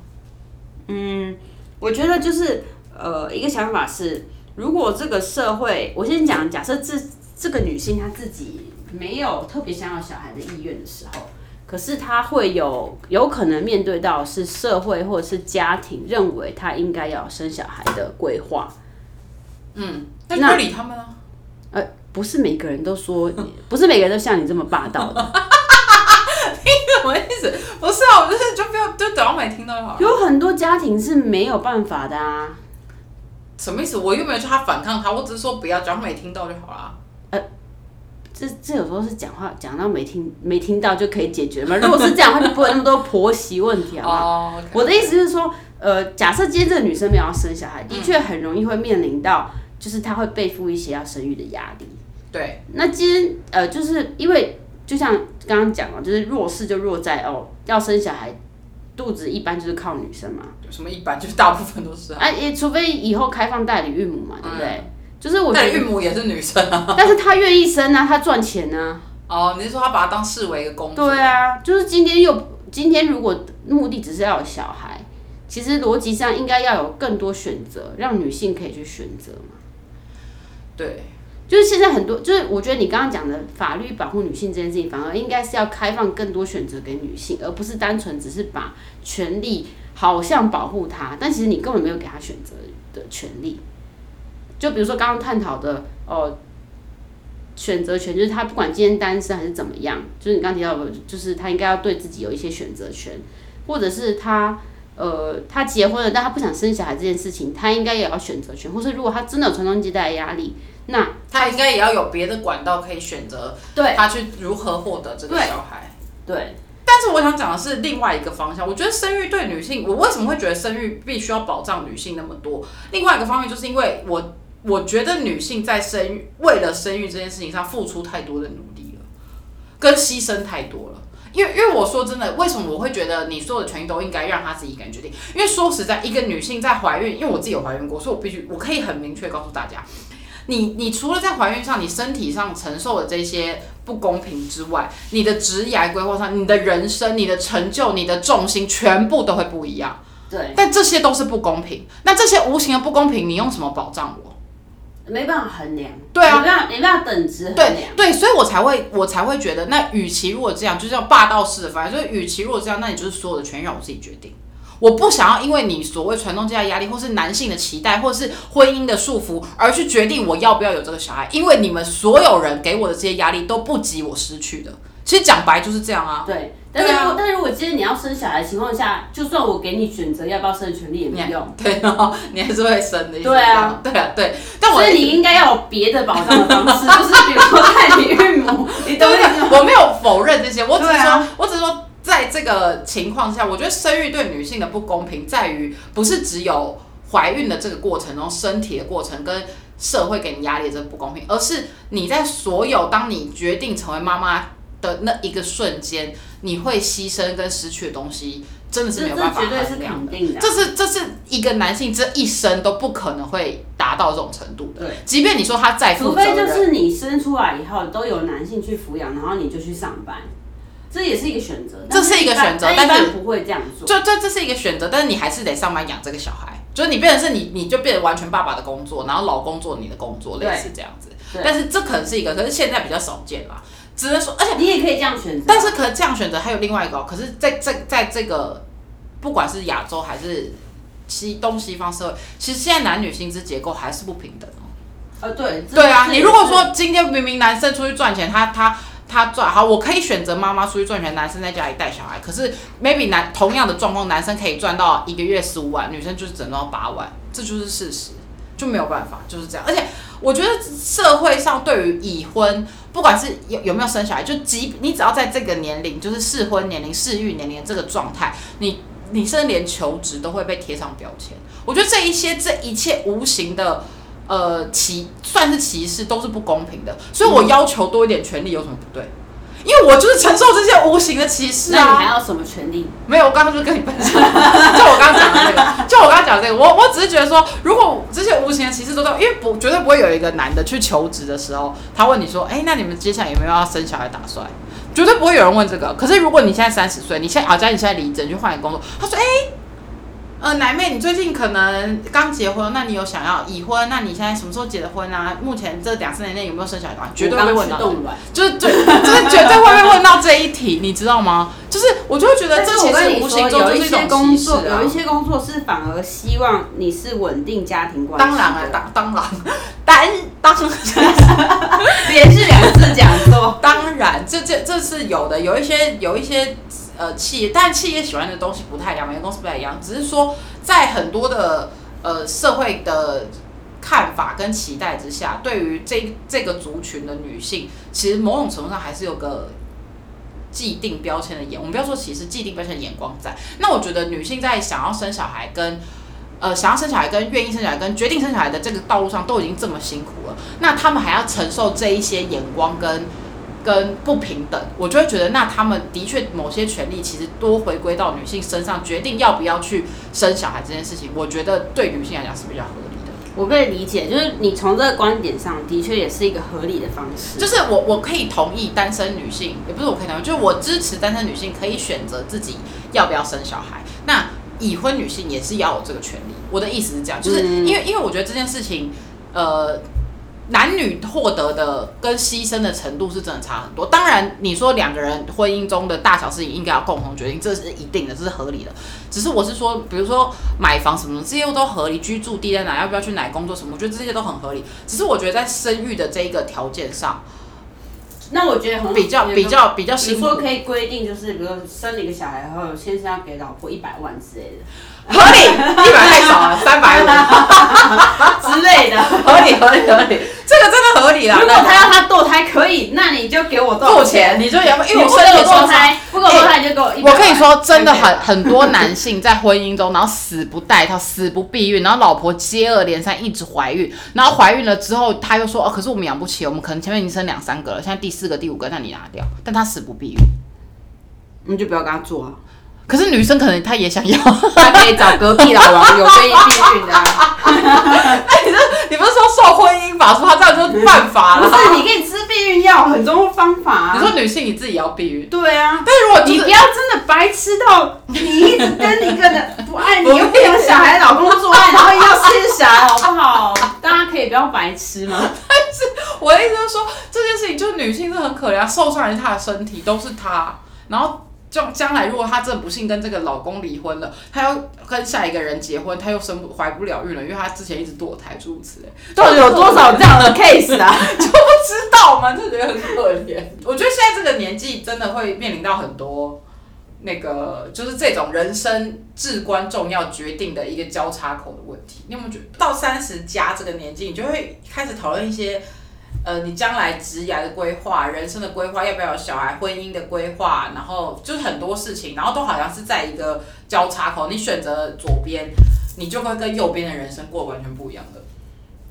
嗯，我觉得就是呃，一个想法是，如果这个社会，我先讲，假设这这个女性她自己没有特别想要小孩的意愿的时候，可是他会有有可能面对到是社会或者是家庭认为他应该要生小孩的规划。嗯，那就不理他们啊。呃，不是每个人都说，不是每个人都像你这么霸道的。什么意思？不是啊，我就是就不要就等到没听到就好了。有很多家庭是没有办法的啊。什么意思？我又没有叫他反抗他，我只是说不要，只要没听到就好了。这这有时候是讲话讲到没听没听到就可以解决嘛？如果是这样的话，就不会那么多婆媳问题好不好？哦，我的意思是说，呃，假设今天这个女生没有要生小孩，的确很容易会面临到，就是她会背负一些要生育的压力。对，那今天呃，就是因为就像刚刚讲了，就是弱势就弱在哦，要生小孩，肚子一般就是靠女生嘛，有什么一般就是大部分都是啊。啊，也除非以后开放代理孕母嘛，对不对？就是我觉但得，孕母也是女生啊。但是她愿意生啊，她赚钱啊。哦，你是说他把它当视为一个工作？对啊，就是今天又今天如果目的只是要有小孩，其实逻辑上应该要有更多选择，让女性可以去选择嘛。对，就是现在很多，就是我觉得你刚刚讲的法律保护女性这件事情，反而应该是要开放更多选择给女性，而不是单纯只是把权利好像保护她，但其实你根本没有给她选择的权利。就比如说刚刚探讨的哦，选择权，就是他不管今天单身还是怎么样，就是你刚刚提到的，就是他应该要对自己有一些选择权，或者是他呃他结婚了，但他不想生小孩这件事情，他应该也要选择权，或是如果他真的有传宗接代的压力，那他应该也要有别的管道可以选择，对他去如何获得这个小孩。对但是我想讲的是另外一个方向，我觉得生育对女性，我为什么会觉得生育必须要保障女性那么多？另外一个方面就是因为我我觉得女性在生育为了生育这件事情上付出太多的努力了，跟牺牲太多了。因为因为我说真的，为什么我会觉得你所有的权益都应该让她自己一个人决定？因为说实在，一个女性在怀孕，因为我自己有怀孕过，所以我必须我可以很明确告诉大家，你你除了在怀孕上，你身体上承受的这些不公平之外，你的职业规划上，你的人生、你的成就、你的重心，全部都会不一样。对，但这些都是不公平。那这些无形的不公平，你用什么保障我？没办法衡量，对啊没办法没办法等值衡对量。对，所以我才会我才会觉得，那与其如果这样，就是要霸道式的方案，就是与其如果这样，那你就是所有的权益让我自己决定。我不想要因为你所谓传宗接代压力，或是男性的期待，或是婚姻的束缚，而去决定我要不要有这个小孩。因为你们所有人给我的这些压力都不及我失去的。其实讲白就是这样啊。对，但是如果、啊但是如果今天你要生小孩的情况下，就算我给你选择要不要生的权利也没用，对，然后你还是会生的。对啊，对啊，对。但我所以你应该要有别的保障的方式，就是比如说代理孕母，你懂吗？我没有否认这些，我只是说，啊我只是说，在这个情况下，我觉得生育对女性的不公平在于，不是只有怀孕的这个过程中，身体的过程跟社会给你压力的这个不公平，而是你在所有当你决定成为妈妈的那一个瞬间，你会牺牲跟失去的东西，真的是没有办法绝对是衡量的。肯定的啊、这是这是一个男性这一生都不可能会达到这种程度的。对，即便你说他再负除责任，非就是你生出来以后都有男性去抚养，然后你就去上班，这也是一个选择。这是一个选择但但是不会这样做。就这这是一个选择，但是你还是得上班养这个小孩，就是你变成是你你就变成完全爸爸的工作，然后老公做你的工作，类似这样子。对但是这可能是一个，可是现在比较少见啦。只能说，而且你也可以这样选择，但是可能这样选择还有另外一个哦、可是在在在这个不管是亚洲还是西东西方社会，其实现在男女薪资结构还是不平等哦。呃对对啊，你如果说今天明明男生出去赚钱，他他他赚好，我可以选择妈妈出去赚钱，男生在家里带小孩。可是 maybe 男同样的状况，男生可以赚到一个月十五万，女生就是只能赚到八万，这就是事实，就没有办法，就是这样。而且我觉得社会上对于已婚，不管是有有没有生小孩，就即你只要在这个年龄，就是适婚年龄、适育年龄这个状态，你你甚至连求职都会被贴上标签。我觉得这一些这一切无形的。呃，歧算是歧视，都是不公平的，所以我要求多一点权利有什么不对？因为我就是承受这些无形的歧视啊！那你还要什么权利？没有，我刚刚就跟你分享，就我刚刚讲的这个，就我刚刚讲这个，我我只是觉得说，如果这些无形的歧视都在，因为不绝对不会有一个男的去求职的时候，他问你说，哎，那你们接下来有没有要生小孩打算？绝对不会有人问这个。可是如果你现在三十岁，你现在好，假如你现在离职去换一个工作，他说，哎。呃，奶妹，你最近可能刚结婚，那你有想要已婚？那你现在什么时候结的婚啊？目前这两三年内有没有生小孩？绝对会问到，就是对，就是绝对会被问到这一题，你知道吗？就是我就会觉得，这其实无形中就是一种工作，有一些工作是反而希望你是稳定家庭关系。当然啊，当当然，当当连续两次讲座，当然，这这这是有的，有一些有一些。呃，企业，但企业喜欢的东西不太一样，每个公司不太一样。只是说，在很多的呃社会的看法跟期待之下，对于这这个族群的女性，其实某种程度上还是有个既定标签的眼。我们不要说歧视，既定标签的眼光在。那我觉得女性在想要生小孩跟呃想要生小孩跟愿意生小孩跟决定生小孩的这个道路上，都已经这么辛苦了，那他们还要承受这一些眼光跟。跟不平等，我就会觉得，那他们的确某些权利其实多回归到女性身上，决定要不要去生小孩这件事情，我觉得对女性来讲是比较合理的。我可以理解，就是你从这个观点上的确也是一个合理的方式。就是我我可以同意单身女性，也不是我可以同意，就是我支持单身女性可以选择自己要不要生小孩。那已婚女性也是要有这个权利。我的意思是这样，就是因为因为我觉得这件事情，呃。男女获得的跟牺牲的程度是真的差很多。当然，你说两个人婚姻中的大小事情应该要共同决定，这是一定的，这是合理的。只是我是说，比如说买房什么的，这些都合理。居住地在哪，要不要去哪工作什么，我觉得这些都很合理。只是我觉得在生育的这一个条件上，那我觉得很比较比较比较，比如说可以规定，就是比如说生了一个小孩后，先生要给老婆一百万之类的。合理，一百太少了，三百五之类的，合理合理合理，这个真的合理啦。如果他要他堕胎可以，那你就给我多少钱？你就要，因为我生了堕胎，不够堕胎就给我。我可以说，真的很很多男性在婚姻中，然后死不带套，死不避孕，然后老婆接二连三一直怀孕，然后怀孕了之后他又说哦，可是我们养不起，我们可能前面已经生两三个了，现在第四个第五个，那你拿掉，但他死不避孕，你就不要跟他做啊。可是女生可能她也想要，她可以找隔壁老王 有愿意避孕的。那你是你不是说受婚姻法说他这样就犯法了？不是，你可以吃避孕药，很多方法。你说女性你自己要避孕？对啊。但是如果你不要真的白痴到你一直跟一个人不爱你又不养小孩老公做爱，然后又要生小孩，好不好？大家可以不要白痴吗？但是我的意思是说，这件事情就是女性是很可怜啊，受伤人是她的身体，都是她，然后。将将来如果她真的不幸跟这个老公离婚了，她要跟下一个人结婚，她又生不怀不了孕了，因为她之前一直堕胎诸此类，到底有多少这样的 case 啊？就不知道嘛，就觉得很可怜。我觉得现在这个年纪真的会面临到很多那个，就是这种人生至关重要决定的一个交叉口的问题。你有没有觉得到三十加这个年纪，你就会开始讨论一些？呃，你将来职业的规划、人生的规划，要不要有小孩、婚姻的规划，然后就是很多事情，然后都好像是在一个交叉口。你选择左边，你就会跟右边的人生过完全不一样的。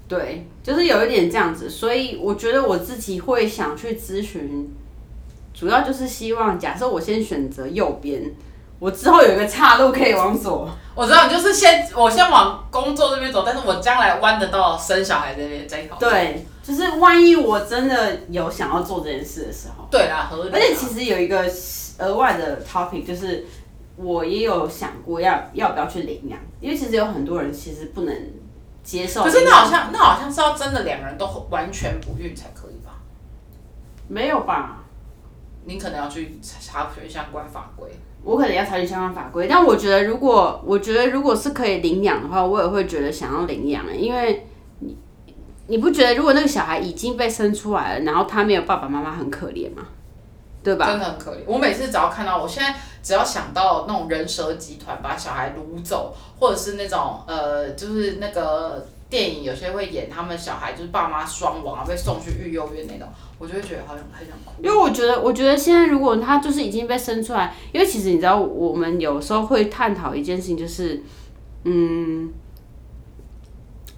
对，就是有一点这样子，所以我觉得我自己会想去咨询，主要就是希望，假设我先选择右边，我之后有一个岔路可以往左。我知道，你就是先我先往工作这边走，但是我将来弯得到生小孩这边这一条。对。就是万一我真的有想要做这件事的时候，对啦，合理。而且其实有一个额外的 topic，就是我也有想过要要不要去领养，因为其实有很多人其实不能接受。可是那好像那好像是要真的两个人都完全不孕才可以吧？没有吧？你可能要去查询相关法规。我可能要查询相关法规，但我觉得如果我觉得如果是可以领养的话，我也会觉得想要领养，因为。你不觉得如果那个小孩已经被生出来了，然后他没有爸爸妈妈，很可怜吗？对吧？真的很可怜。我每次只要看到，我现在只要想到那种人蛇集团把小孩掳走，或者是那种呃，就是那个电影有些会演他们小孩就是爸妈双亡啊，被送去育幼院那种，我就会觉得好像很想哭。因为我觉得，我觉得现在如果他就是已经被生出来，因为其实你知道，我们有时候会探讨一件事情，就是，嗯，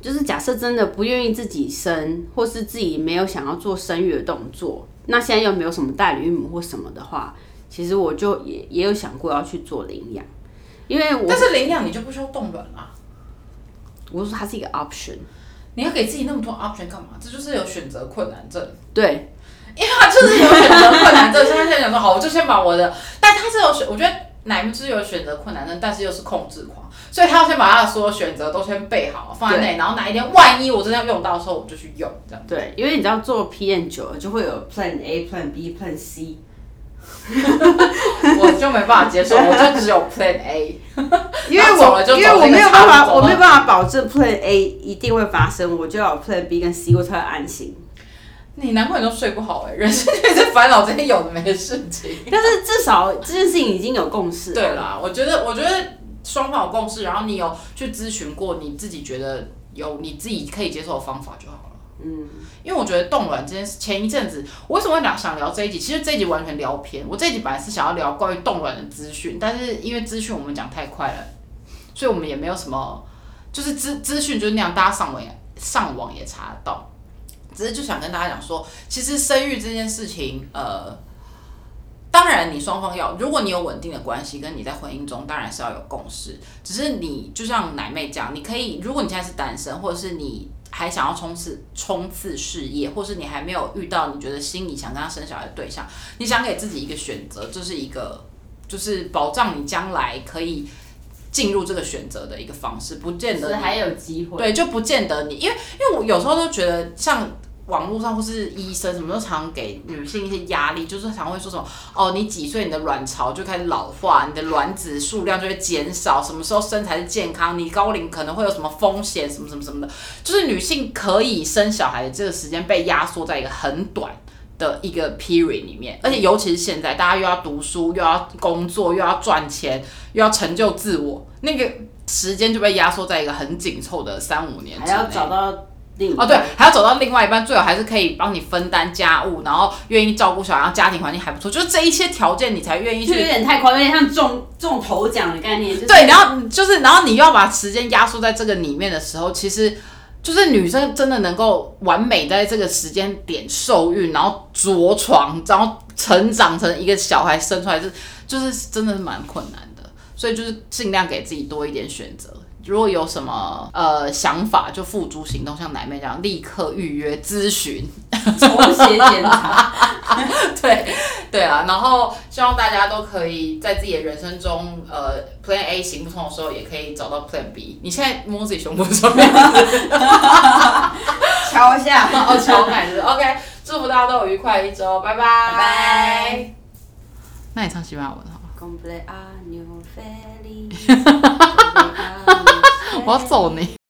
就是假设真的不愿意自己生，或是自己没有想要做生育的动作，那现在又没有什么代理孕母或什么的话，其实我就也也有想过要去做领养，因为我但是领养你就不需要冻卵啦，我说它是一个 option，你要给自己那么多 option 干嘛？这就是有选择困难症。对，因为他就是有选择困难症，所以他现在想说好，我就先把我的，但他是有选，我觉得奶妹是有选择困难症，但是又是控制狂，所以他要先把他的所有选择都先备好放在那里，然后哪一天万一我真的要用到的时候，我就去用这样。对，因为你知道做 PM 久了就会有 Plan A、Plan B、Plan C。我就没办法接受，我就只有 Plan A，因为我因为我没有办法，我没有办法保证 Plan A 一定会发生，我就要有 Plan B 跟 C，我才会安心。你男朋友都睡不好哎、人生就是烦恼这些有的没的事情。但是至少这件事情已经有共识。对，啦，我觉得，我觉得双方有共识，然后你有去咨询过你自己觉得有你自己可以接受的方法就好了。嗯，因为我觉得冻卵这件事，前一阵子我为什么会聊想聊这一集？其实这一集完全聊偏。我这一集本来是想要聊关于冻卵的资讯，但是因为资讯我们讲太快了，所以我们也没有什么，就是资资讯就是那样，大家上网也上网也查得到。只是就想跟大家讲说，其实生育这件事情，呃，当然你双方要，如果你有稳定的关系，跟你在婚姻中当然是要有共识。只是你就像奶妹这样，你可以，如果你现在是单身，或者是你还想要冲刺冲刺事业，或是你还没有遇到你觉得心里想跟他生小孩的对象，你想给自己一个选择，这是一个就是保障你将来可以进入这个选择的一个方式，不见得还有机会。对，就不见得你，因为因为我有时候都觉得，像网络上或是医生什么都常给女性一些压力，就是常会说什么哦，你几岁你的卵巢就开始老化，你的卵子数量就会减少，什么时候生才是健康，你高龄可能会有什么风险，什么什么什么的，就是女性可以生小孩的这个时间被压缩在一个很短。的一个 period 里面，而且尤其是现在，大家又要读书，又要工作，又要赚钱，又要成就自我，那个时间就被压缩在一个很紧凑的三五年。还要找到另哦，对，还要找到另外一半，最好还是可以帮你分担家务，然后愿意照顾小孩，然后家庭环境还不错，就是这一些条件你才愿意就有。点太夸张，有点像中中头奖的概念。就是、对，然后就是，然后你又要把时间压缩在这个里面的时候，其实就是女生真的能够完美在这个时间点受孕，然后着床，然后成长成一个小孩生出来，是就是真的是蛮困难的。所以就是尽量给自己多一点选择。如果有什么呃想法，就付诸行动，像奶妹这样立刻预约咨询。抽血检查，对对啊，然后希望大家都可以在自己的人生中，呃，Plan A 行不通的时候，也可以找到 Plan B。你现在摸自己胸部上面，敲一下。哦，超感是 OK，祝福大家都有愉快一周，拜拜拜拜。那你唱西班牙文好吗 feliz 我要揍你。